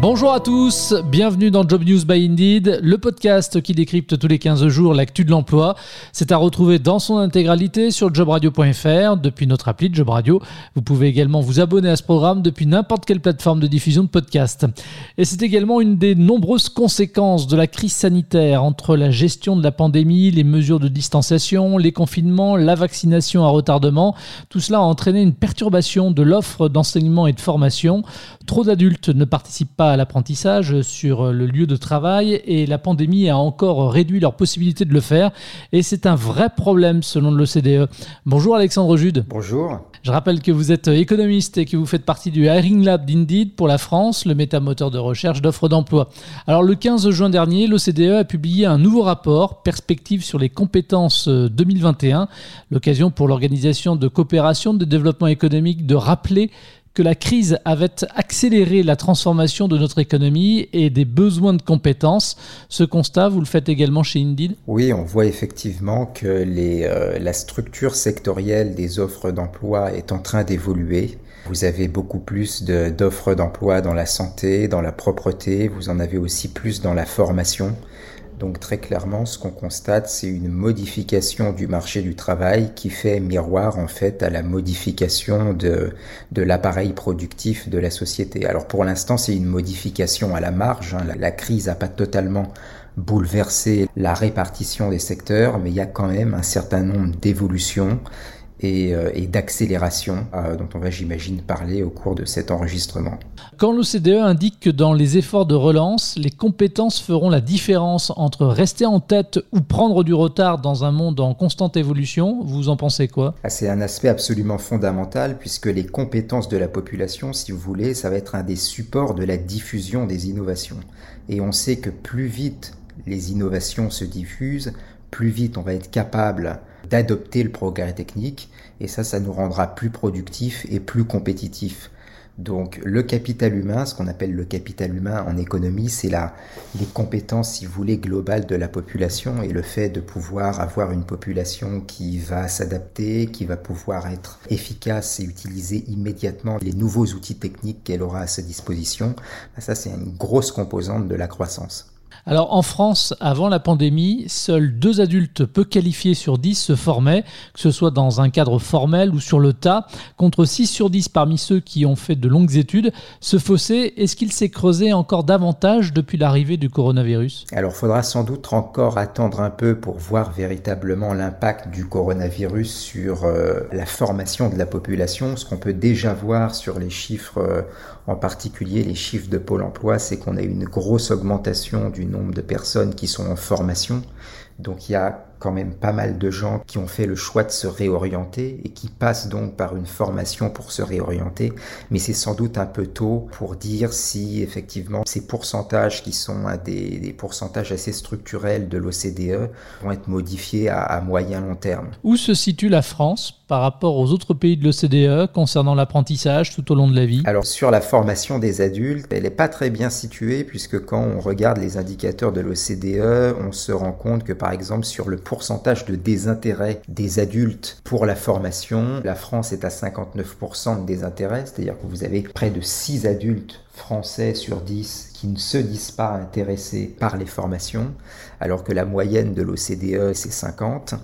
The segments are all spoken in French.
Bonjour à tous, bienvenue dans Job News by Indeed, le podcast qui décrypte tous les 15 jours l'actu de l'emploi. C'est à retrouver dans son intégralité sur jobradio.fr depuis notre appli Job Radio. Vous pouvez également vous abonner à ce programme depuis n'importe quelle plateforme de diffusion de podcast. Et c'est également une des nombreuses conséquences de la crise sanitaire entre la gestion de la pandémie, les mesures de distanciation, les confinements, la vaccination à retardement. Tout cela a entraîné une perturbation de l'offre d'enseignement et de formation. Trop d'adultes ne participent pas à l'apprentissage sur le lieu de travail et la pandémie a encore réduit leur possibilité de le faire et c'est un vrai problème selon l'OCDE. Bonjour Alexandre Jude. Bonjour. Je rappelle que vous êtes économiste et que vous faites partie du Hiring Lab d'Indeed pour la France, le métamoteur de recherche d'offres d'emploi. Alors le 15 juin dernier, l'OCDE a publié un nouveau rapport, Perspective sur les compétences 2021, l'occasion pour l'Organisation de coopération de développement économique de rappeler que la crise avait accéléré la transformation de notre économie et des besoins de compétences. Ce constat, vous le faites également chez Indeed Oui, on voit effectivement que euh, la structure sectorielle des offres d'emploi est en train d'évoluer. Vous avez beaucoup plus d'offres d'emploi dans la santé, dans la propreté, vous en avez aussi plus dans la formation. Donc très clairement, ce qu'on constate, c'est une modification du marché du travail qui fait miroir en fait à la modification de, de l'appareil productif de la société. Alors pour l'instant, c'est une modification à la marge. Hein. La, la crise n'a pas totalement bouleversé la répartition des secteurs, mais il y a quand même un certain nombre d'évolutions euh, et, d'accélération euh, dont on va, j'imagine, parler au cours de cet enregistrement. Quand l'OCDE indique que dans les efforts de relance, les compétences feront la différence entre rester en tête ou prendre du retard dans un monde en constante évolution, vous en pensez quoi? Ah, C'est un aspect absolument fondamental puisque les compétences de la population, si vous voulez, ça va être un des supports de la diffusion des innovations. Et on sait que plus vite les innovations se diffusent, plus vite on va être capable d'adopter le progrès technique et ça, ça nous rendra plus productifs et plus compétitifs. Donc le capital humain, ce qu'on appelle le capital humain en économie, c'est la, les compétences, si vous voulez, globales de la population et le fait de pouvoir avoir une population qui va s'adapter, qui va pouvoir être efficace et utiliser immédiatement les nouveaux outils techniques qu'elle aura à sa disposition. Ça, c'est une grosse composante de la croissance. Alors en France, avant la pandémie, seuls deux adultes peu qualifiés sur 10 se formaient, que ce soit dans un cadre formel ou sur le tas, contre 6 sur 10 parmi ceux qui ont fait de longues études. Ce fossé, est-ce qu'il s'est creusé encore davantage depuis l'arrivée du coronavirus? Alors faudra sans doute encore attendre un peu pour voir véritablement l'impact du coronavirus sur euh, la formation de la population. Ce qu'on peut déjà voir sur les chiffres, euh, en particulier les chiffres de Pôle Emploi, c'est qu'on a une grosse augmentation du nombre de personnes qui sont en formation. Donc il y a quand même pas mal de gens qui ont fait le choix de se réorienter et qui passent donc par une formation pour se réorienter. Mais c'est sans doute un peu tôt pour dire si effectivement ces pourcentages qui sont des, pourcentages assez structurels de l'OCDE vont être modifiés à, à moyen long terme. Où se situe la France par rapport aux autres pays de l'OCDE concernant l'apprentissage tout au long de la vie? Alors sur la formation des adultes, elle n'est pas très bien située puisque quand on regarde les indicateurs de l'OCDE, on se rend compte que par exemple sur le pourcentage de désintérêt des adultes pour la formation. La France est à 59% de désintérêt, c'est-à-dire que vous avez près de 6 adultes français sur 10 qui ne se disent pas intéressés par les formations, alors que la moyenne de l'OCDE c'est 50,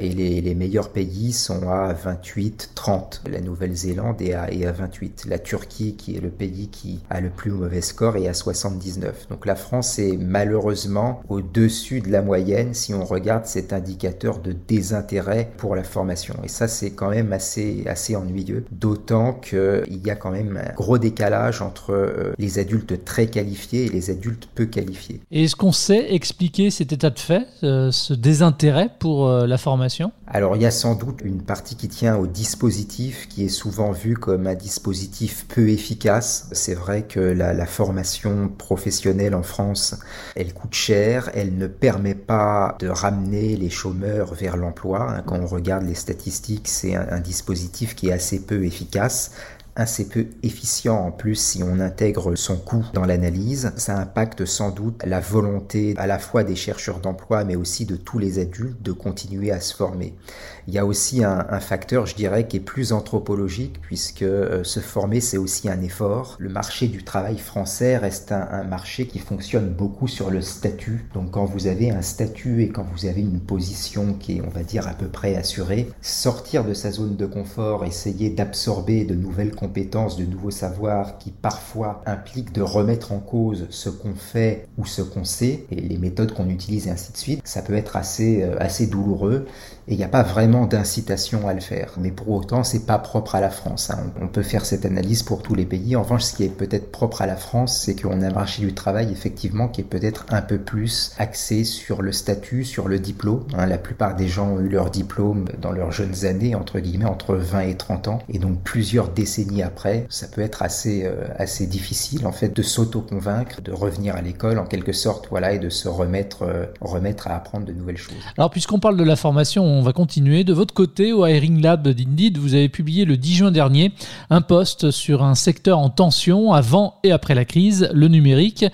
et les, les, meilleurs pays sont à 28, 30. La Nouvelle-Zélande est à, est à 28. La Turquie, qui est le pays qui a le plus mauvais score, est à 79. Donc la France est malheureusement au-dessus de la moyenne si on regarde cet indicateur de désintérêt pour la formation. Et ça c'est quand même assez, assez ennuyeux, d'autant qu'il y a quand même un gros décalage entre euh, les adultes très qualifiés et les adultes peu qualifiés. Et est-ce qu'on sait expliquer cet état de fait, euh, ce désintérêt pour euh, la formation? Alors il y a sans doute une partie qui tient au dispositif qui est souvent vu comme un dispositif peu efficace. C'est vrai que la, la formation professionnelle en France, elle coûte cher, elle ne permet pas de ramener les chômeurs vers l'emploi. Hein, quand on regarde les statistiques, c'est un, un dispositif qui est assez peu efficace assez peu efficient en plus si on intègre son coût dans l'analyse. Ça impacte sans doute la volonté à la fois des chercheurs d'emploi mais aussi de tous les adultes de continuer à se former. Il y a aussi un, facteur, je dirais, qui est plus anthropologique puisque euh, se former c'est aussi un effort. Le marché du travail français reste un, un marché qui fonctionne beaucoup sur le statut. Donc quand vous avez un statut et quand vous avez une position qui est, on va dire, à peu près assurée, sortir de sa zone de confort, essayer d'absorber de nouvelles compétences, de nouveaux savoirs qui parfois impliquent de remettre en cause ce qu'on fait ou ce qu'on sait et les méthodes qu'on utilise et ainsi de suite, ça peut être assez, euh, assez douloureux et il n'y a pas vraiment d'incitation à le faire. Mais pour autant, c'est pas propre à la France. Hein. On peut faire cette analyse pour tous les pays. En revanche, ce qui est peut-être propre à la France, c'est qu'on a un marché du travail effectivement qui est peut-être un peu plus axé sur le statut, sur le diplôme. Hein. La plupart des gens ont eu leur diplôme dans leurs jeunes années, entre guillemets, entre 20 et 30 ans. Et donc plusieurs décennies après, ça peut être assez, euh, assez difficile en fait de s'auto-convaincre, de revenir à l'école en quelque sorte, voilà, et de se remettre, euh, remettre à apprendre de nouvelles choses. Alors puisqu'on parle de la formation, on va continuer. De votre côté, au Hiring Lab d'Indeed, vous avez publié le 10 juin dernier un post sur un secteur en tension avant et après la crise, le numérique.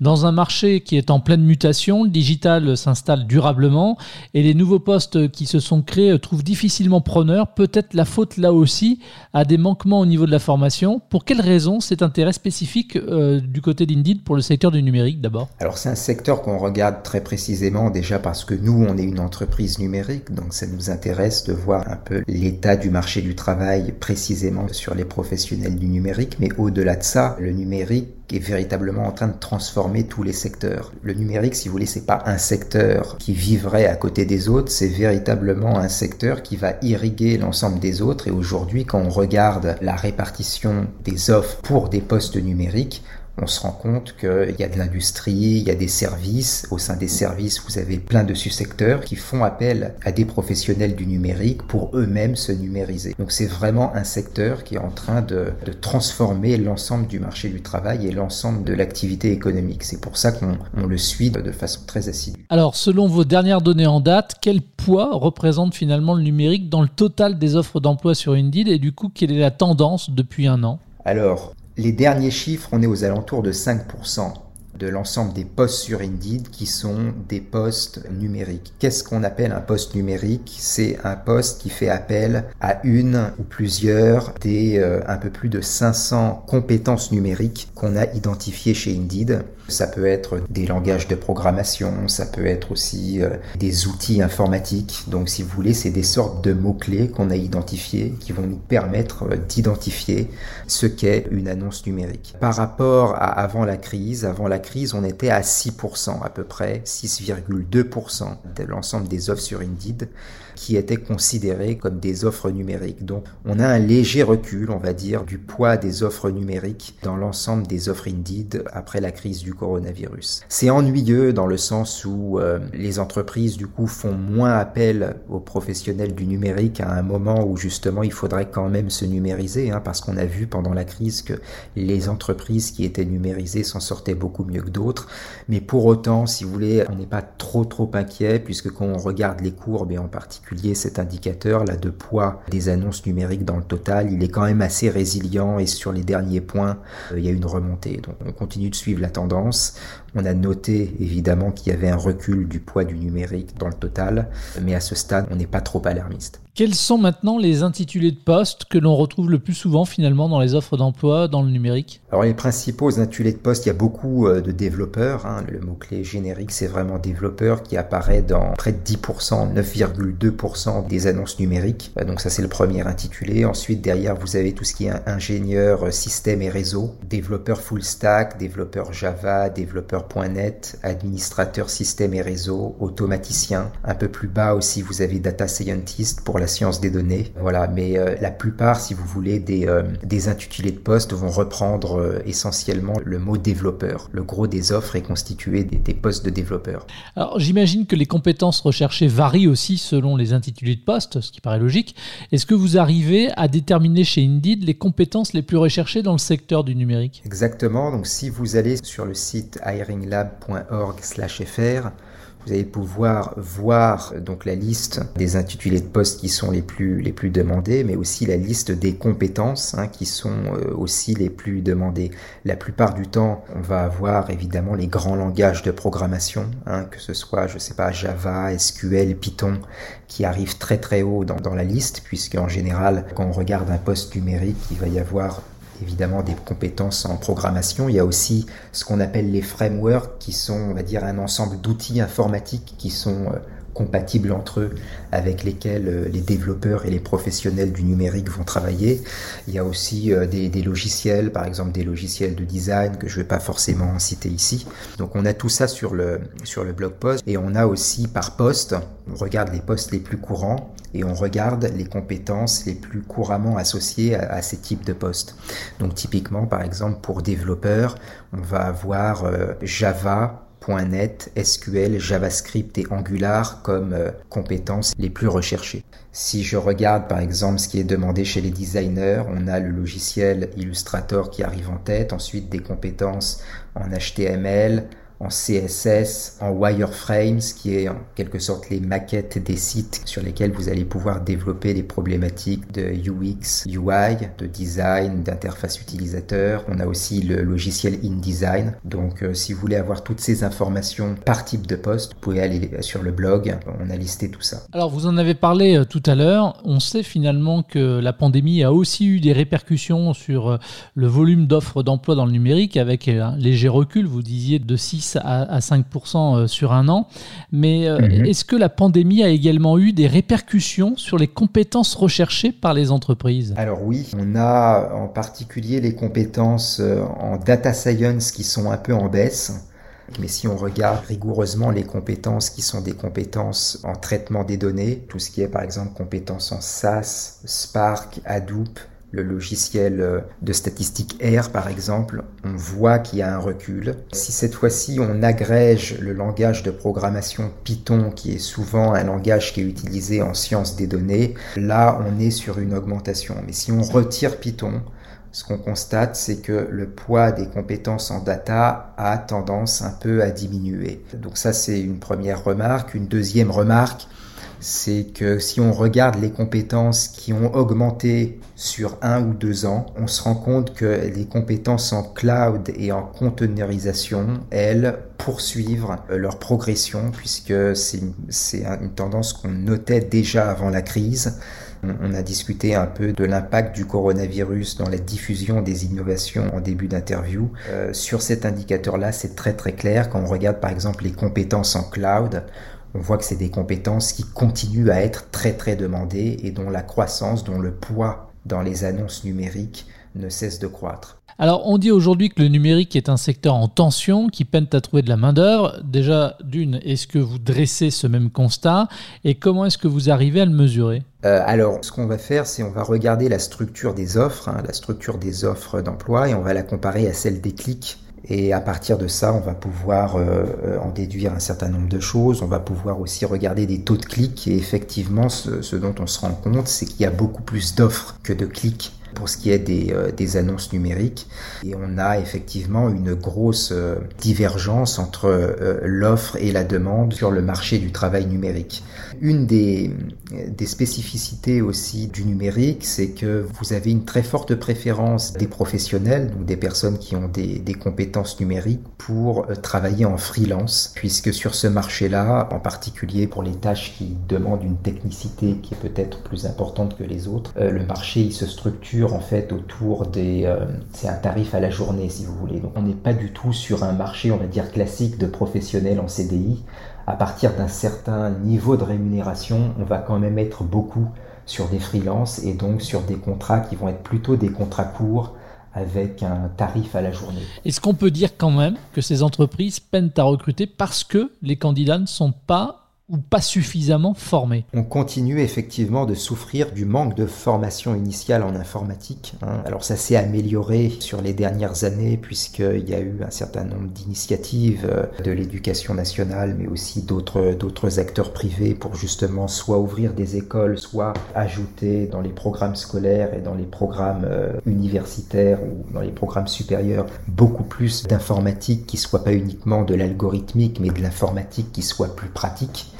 Dans un marché qui est en pleine mutation, le digital s'installe durablement et les nouveaux postes qui se sont créés trouvent difficilement preneurs. Peut-être la faute là aussi à des manquements au niveau de la formation. Pour quelles raisons cet intérêt spécifique euh, du côté d'Indeed pour le secteur du numérique d'abord? Alors c'est un secteur qu'on regarde très précisément déjà parce que nous on est une entreprise numérique donc ça nous intéresse de voir un peu l'état du marché du travail précisément sur les professionnels du numérique. Mais au-delà de ça, le numérique est véritablement en train de transformer tous les secteurs. Le numérique, si vous voulez, c'est pas un secteur qui vivrait à côté des autres, c'est véritablement un secteur qui va irriguer l'ensemble des autres. Et aujourd'hui, quand on regarde la répartition des offres pour des postes numériques, on se rend compte qu'il y a de l'industrie, il y a des services. Au sein des services, vous avez plein de sous-secteurs qui font appel à des professionnels du numérique pour eux-mêmes se numériser. Donc c'est vraiment un secteur qui est en train de, de transformer l'ensemble du marché du travail et l'ensemble de l'activité économique. C'est pour ça qu'on le suit de façon très assidue. Alors selon vos dernières données en date, quel poids représente finalement le numérique dans le total des offres d'emploi sur Indeed et du coup quelle est la tendance depuis un an? Alors, les derniers chiffres, on est aux alentours de 5% de l'ensemble des postes sur Indeed qui sont des postes numériques. Qu'est-ce qu'on appelle un poste numérique? C'est un poste qui fait appel à une ou plusieurs des euh, un peu plus de 500 compétences numériques qu'on a identifiées chez Indeed. Ça peut être des langages de programmation, ça peut être aussi euh, des outils informatiques. Donc si vous voulez, c'est des sortes de mots-clés qu'on a identifiés qui vont nous permettre euh, d'identifier ce qu'est une annonce numérique. Par rapport à avant la crise, avant la crise, on était à 6% à peu près, 6,2% de l'ensemble des offres sur Indeed qui étaient considérées comme des offres numériques. Donc on a un léger recul, on va dire, du poids des offres numériques dans l'ensemble des offres Indeed après la crise du coronavirus. C'est ennuyeux dans le sens où euh, les entreprises du coup font moins appel aux professionnels du numérique à un moment où justement il faudrait quand même se numériser, hein, parce qu'on a vu pendant la crise que les entreprises qui étaient numérisées s'en sortaient beaucoup mieux que d'autres. Mais pour autant, si vous voulez, on n'est pas trop trop inquiet puisque quand on regarde les courbes et en particulier cet indicateur là de poids des annonces numériques dans le total, il est quand même assez résilient et sur les derniers points, euh, il y a une remontée. Donc on continue de suivre la tendance. On a noté évidemment qu'il y avait un recul du poids du numérique dans le total, mais à ce stade, on n'est pas trop alarmiste. Quels sont maintenant les intitulés de poste que l'on retrouve le plus souvent finalement dans les offres d'emploi dans le numérique? Alors les principaux intitulés de poste, il y a beaucoup euh, de développeurs. Hein. Le mot-clé générique, c'est vraiment développeur qui apparaît dans près de 10%, 9,2% des annonces numériques. Euh, donc ça c'est le premier intitulé. Ensuite derrière vous avez tout ce qui est ingénieur euh, système et réseau, développeur full stack, développeur Java, développeur .net, administrateur système et réseau, automaticien. Un peu plus bas aussi vous avez data scientist pour la science des données. Voilà, mais euh, la plupart, si vous voulez, des, euh, des intitulés de poste vont reprendre euh, essentiellement le mot développeur. Le gros des offres est constitué des, des postes de développeurs. Alors j'imagine que les compétences recherchées varient aussi selon les intitulés de poste, ce qui paraît logique. Est-ce que vous arrivez à déterminer chez Indeed les compétences les plus recherchées dans le secteur du numérique? Exactement. Donc si vous allez sur le site hiringlab.org/fr, vous allez pouvoir voir donc la liste des intitulés de postes qui sont les plus les plus demandés, mais aussi la liste des compétences hein, qui sont euh, aussi les plus demandées. La plupart du temps, on va avoir évidemment les grands langages de programmation, hein, que ce soit je sais pas Java, SQL, Python, qui arrivent très très haut dans, dans la liste, puisque en général, quand on regarde un poste numérique, il va y avoir évidemment des compétences en programmation. Il y a aussi ce qu'on appelle les frameworks, qui sont, on va dire, un ensemble d'outils informatiques qui sont euh, compatibles entre eux, avec lesquels euh, les développeurs et les professionnels du numérique vont travailler. Il y a aussi euh, des, des logiciels, par exemple des logiciels de design que je ne vais pas forcément citer ici. Donc on a tout ça sur le, sur le blog post et on a aussi par poste, on regarde les postes les plus courants et on regarde les compétences les plus couramment associées à, ces types de postes. Donc typiquement, par exemple, pour développeurs, on va avoir euh, Java, .NET, SQL, JavaScript et Angular comme euh, compétences les plus recherchées. Si je regarde par exemple ce qui est demandé chez les designers, on a le logiciel Illustrator qui arrive en tête, ensuite des compétences en HTML, en CSS, en wireframes, qui est en quelque sorte les maquettes des sites sur lesquels vous allez pouvoir développer les problématiques de UX, UI, de design, d'interface utilisateur. On a aussi le logiciel InDesign. Donc euh, si vous voulez avoir toutes ces informations par type de poste, vous pouvez aller sur le blog, on a listé tout ça. Alors vous en avez parlé euh, tout à l'heure, on sait finalement que la pandémie a aussi eu des répercussions sur euh, le volume d'offres d'emploi dans le numérique avec un léger recul, vous disiez de 6 à, 5% euh, sur un an. Mais euh, mhm. est-ce que la pandémie a également eu des répercussions sur les compétences recherchées par les entreprises? Alors oui, on a en particulier les compétences euh, en data science qui sont un peu en baisse. Mais si on regarde rigoureusement les compétences qui sont des compétences en traitement des données, tout ce qui est par exemple compétences en SAS, Spark, Hadoop, le logiciel euh, de statistique R par exemple, on voit qu'il y a un recul. Si cette fois-ci on agrège le langage de programmation Python, qui est souvent un langage qui est utilisé en sciences des données, là on est sur une augmentation. Mais si on retire Python, ce qu'on constate, c'est que le poids des compétences en data a tendance un peu à diminuer. Donc ça, c'est une première remarque. Une deuxième remarque, c'est que si on regarde les compétences qui ont augmenté sur un ou deux ans, on se rend compte que les compétences en cloud et en containerisation, elles, poursuivent leur progression puisque c'est une, tendance qu'on notait déjà avant la crise. On a discuté un peu de l'impact du coronavirus dans la diffusion des innovations en début d'interview. Euh, sur cet indicateur-là, c'est très très clair. Quand on regarde par exemple les compétences en cloud, on voit que c'est des compétences qui continuent à être très très demandées et dont la croissance, dont le poids dans les annonces numériques ne cesse de croître. Alors, on dit aujourd'hui que le numérique est un secteur en tension qui peine à trouver de la main-d'œuvre. Déjà, d'une, est-ce que vous dressez ce même constat et comment est-ce que vous arrivez à le mesurer? Euh, alors, ce qu'on va faire, c'est on va regarder la structure des offres, hein, la structure des offres d'emploi, et on va la comparer à celle des clics et à partir de ça, on va pouvoir euh, euh, en déduire un certain nombre de choses. On va pouvoir aussi regarder des taux de clics. Et effectivement, ce, ce dont on se rend compte, c'est qu'il y a beaucoup plus d'offres que de clics pour ce qui est des, euh, des, annonces numériques. Et on a effectivement une grosse divergence entre l'offre et la demande sur le marché du travail numérique. Une des, spécificités aussi du numérique, c'est que vous avez une très forte préférence des professionnels, donc des personnes qui ont des, des compétences numériques, pour euh, travailler en freelance, puisque sur ce marché-là, en particulier pour les tâches qui demandent une technicité qui est peut-être plus importante que les autres, euh, le marché il se structure en fait autour des... Euh, c'est un tarif à la journée si vous voulez. Donc on n'est pas du tout sur un marché, on va dire, classique de professionnels en CDI à partir d'un certain niveau de rémunération, on va quand même être beaucoup sur des freelances et donc sur des contrats qui vont être plutôt des contrats courts avec un tarif à la journée. Est-ce qu'on peut dire quand même que ces entreprises peinent à recruter parce que les candidats ne sont pas ou pas suffisamment formés On continue effectivement de souffrir du manque de formation initiale en informatique. Hein. Alors ça s'est amélioré sur les dernières années puisqu'il y a eu un certain nombre d'initiatives euh, de l'éducation nationale mais aussi d'autres acteurs privés pour justement soit ouvrir des écoles, soit ajouter dans les programmes scolaires et dans les programmes euh, universitaires ou dans les programmes supérieurs beaucoup plus d'informatique qui soit pas uniquement de l'algorithmique mais de l'informatique qui soit plus pratique.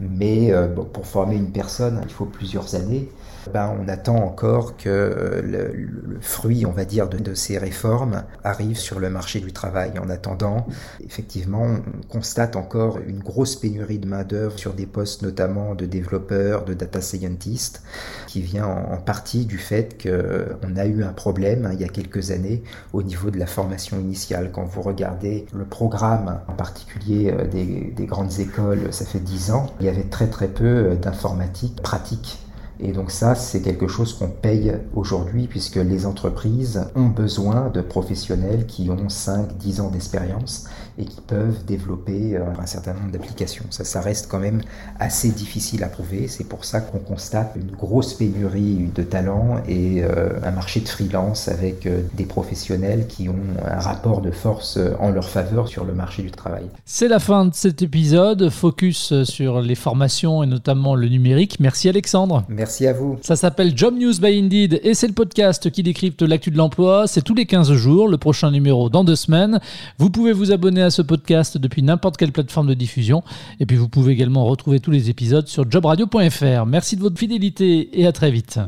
Mais euh, pour former une personne, il faut plusieurs années ben, on attend encore que euh, le, fruit, on va dire, de, ces réformes arrive sur le marché du travail. En attendant, effectivement, on constate encore une grosse pénurie de main-d'œuvre sur des postes notamment de développeurs, de data scientists, qui vient en, partie du fait qu'on a eu un problème hein, il y a quelques années au niveau de la formation initiale. Quand vous regardez le programme, en particulier euh, des, des grandes écoles, ça fait dix ans, il y avait très très peu euh, d'informatique pratique et donc ça, c'est quelque chose qu'on paye aujourd'hui puisque les entreprises ont besoin de professionnels qui ont 5, 10 ans d'expérience et qui peuvent développer euh, un certain nombre d'applications. Ça, ça reste quand même assez difficile à prouver. C'est pour ça qu'on constate une grosse pénurie de talents et euh, un marché de freelance avec euh, des professionnels qui ont un rapport de force en leur faveur sur le marché du travail. C'est la fin de cet épisode. Focus sur les formations et notamment le numérique. Merci Alexandre. Merci à vous. Ça s'appelle Job News by Indeed et c'est le podcast qui décrypte l'actu de l'emploi. C'est tous les 15 jours. Le prochain numéro dans deux semaines. Vous pouvez vous abonner à ce podcast depuis n'importe quelle plateforme de diffusion. Et puis vous pouvez également retrouver tous les épisodes sur jobradio.fr. Merci de votre fidélité et à très vite.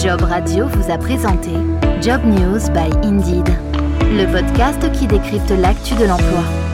Job Radio vous a présenté Job News by Indeed, le podcast qui décrypte l'actu de l'emploi.